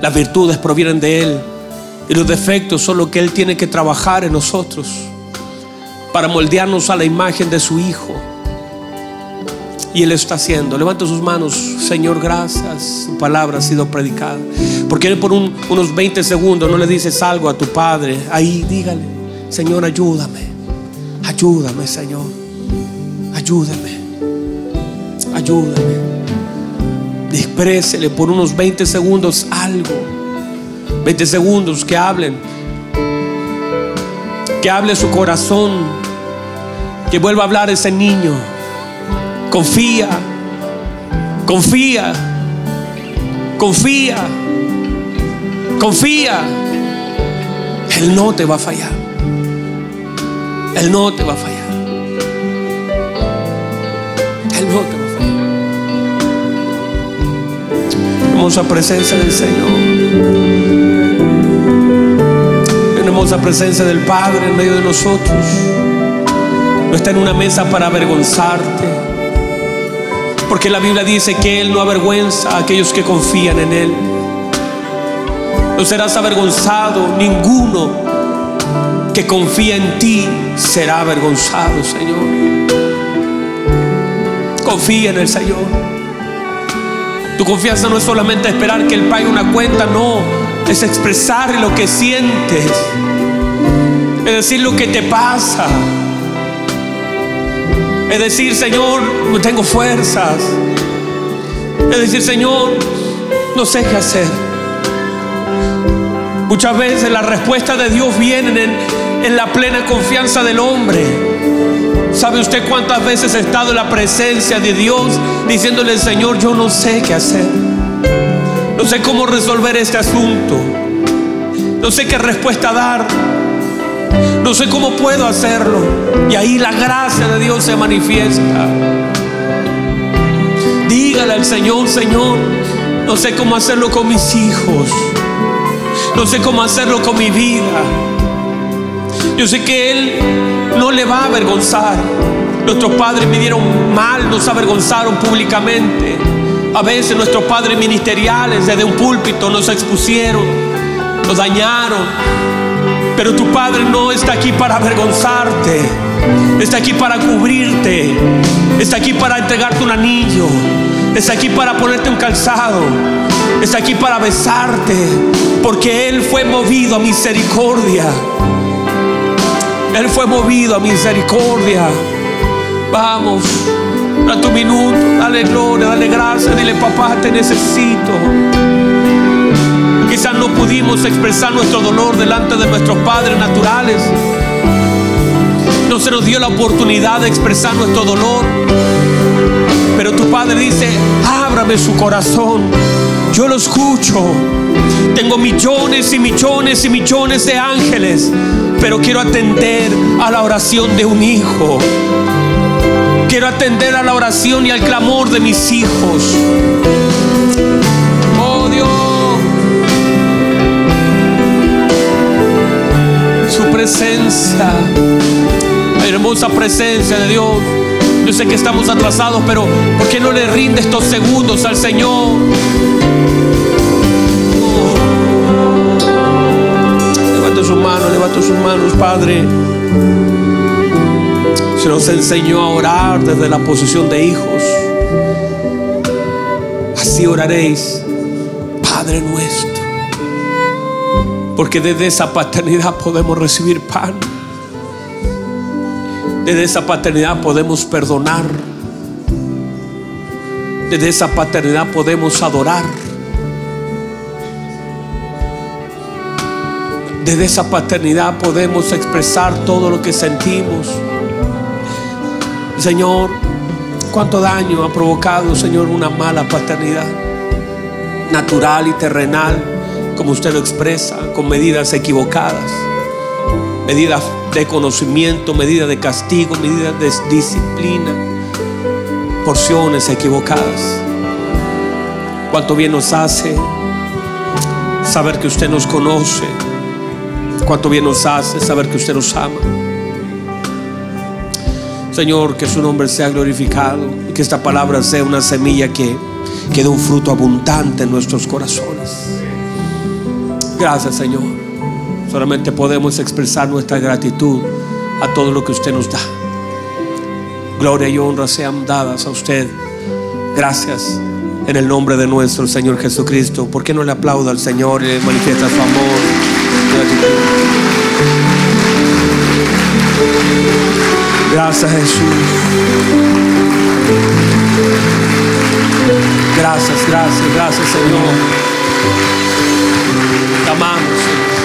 Las virtudes provienen de Él y los defectos son lo que Él tiene que trabajar en nosotros para moldearnos a la imagen de su Hijo. Y Él está haciendo. Levanta sus manos, Señor, gracias. Su palabra ha sido predicada. Porque por unos 20 segundos no le dices algo a tu Padre. Ahí dígale, Señor, ayúdame. Ayúdame, Señor. Ayúdame. Ayúdame. Exprésele por unos 20 segundos algo. 20 segundos que hablen. Que hable su corazón. Que vuelva a hablar ese niño. Confía. Confía. Confía. Confía. Él no te va a fallar. Él no te va a fallar. Él no te va a fallar. Hermosa presencia del Señor. Hermosa presencia del Padre en medio de nosotros. No está en una mesa para avergonzarte. Porque la Biblia dice que Él no avergüenza a aquellos que confían en Él. No serás avergonzado, ninguno que confía en ti será avergonzado, Señor. Confía en el Señor. Tu confianza no es solamente esperar que Él pague una cuenta, no, es expresar lo que sientes, es decir lo que te pasa. Es decir, Señor, no tengo fuerzas. Es decir, Señor, no sé qué hacer. Muchas veces la respuesta de Dios viene en, en, la plena confianza del hombre. ¿Sabe usted cuántas veces he estado en la presencia de Dios diciéndole, Señor, yo no sé qué hacer? No sé cómo resolver este asunto. No sé qué respuesta dar. No sé cómo puedo hacerlo. Y ahí la gracia de Dios se manifiesta. Dígale al Señor, Señor, no sé cómo hacerlo con mis hijos. No sé cómo hacerlo con mi vida. Yo sé que Él no le va a avergonzar. Nuestros padres dieron mal, nos avergonzaron públicamente. A veces nuestros padres ministeriales desde un púlpito nos expusieron, nos dañaron. Pero tu Padre no está aquí para avergonzarte. Está aquí para cubrirte. Está aquí para entregarte un anillo. Está aquí para ponerte un calzado. Está aquí para besarte. Porque Él fue movido a misericordia. Él fue movido a misericordia. Vamos, a tu minuto, dale gloria, dale gracias, dile papá, te necesito. Quizás no pudimos expresar nuestro dolor delante de nuestros padres naturales. No se nos dio la oportunidad de expresar nuestro dolor. Pero tu padre dice, ábrame su corazón. Yo lo escucho. Tengo millones y millones y millones de ángeles. Pero quiero atender a la oración de un hijo. Quiero atender a la oración y al clamor de mis hijos. Oh Dios. Su presencia. Hermosa presencia de Dios. Yo sé que estamos atrasados, pero ¿por qué no le rinde estos segundos al Señor? Levante sus manos, levante sus manos, Padre. Se nos enseñó a orar desde la posición de hijos. Así oraréis, Padre nuestro. Porque desde esa paternidad podemos recibir pan. Desde esa paternidad podemos perdonar. Desde esa paternidad podemos adorar. Desde esa paternidad podemos expresar todo lo que sentimos. Señor, cuánto daño ha provocado, Señor, una mala paternidad natural y terrenal, como usted lo expresa, con medidas equivocadas, medidas de conocimiento, medidas de castigo, medidas de disciplina, porciones equivocadas. Cuánto bien nos hace saber que usted nos conoce Cuánto bien nos hace saber que usted nos ama. Señor, que su nombre sea glorificado que esta palabra sea una semilla que, que dé un fruto abundante en nuestros corazones. Gracias, Señor. Solamente podemos expresar nuestra gratitud a todo lo que usted nos da. Gloria y honra sean dadas a usted. Gracias en el nombre de nuestro Señor Jesucristo. ¿Por qué no le aplauda al Señor y le manifiesta su amor? Gratitud. Gracias Jesús. Gracias, gracias, gracias Señor. Te amamos. Señor.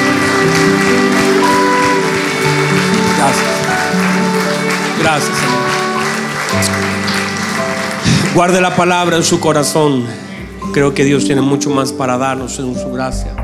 Gracias. Gracias. Guarde la palabra en su corazón. Creo que Dios tiene mucho más para darnos en su gracia.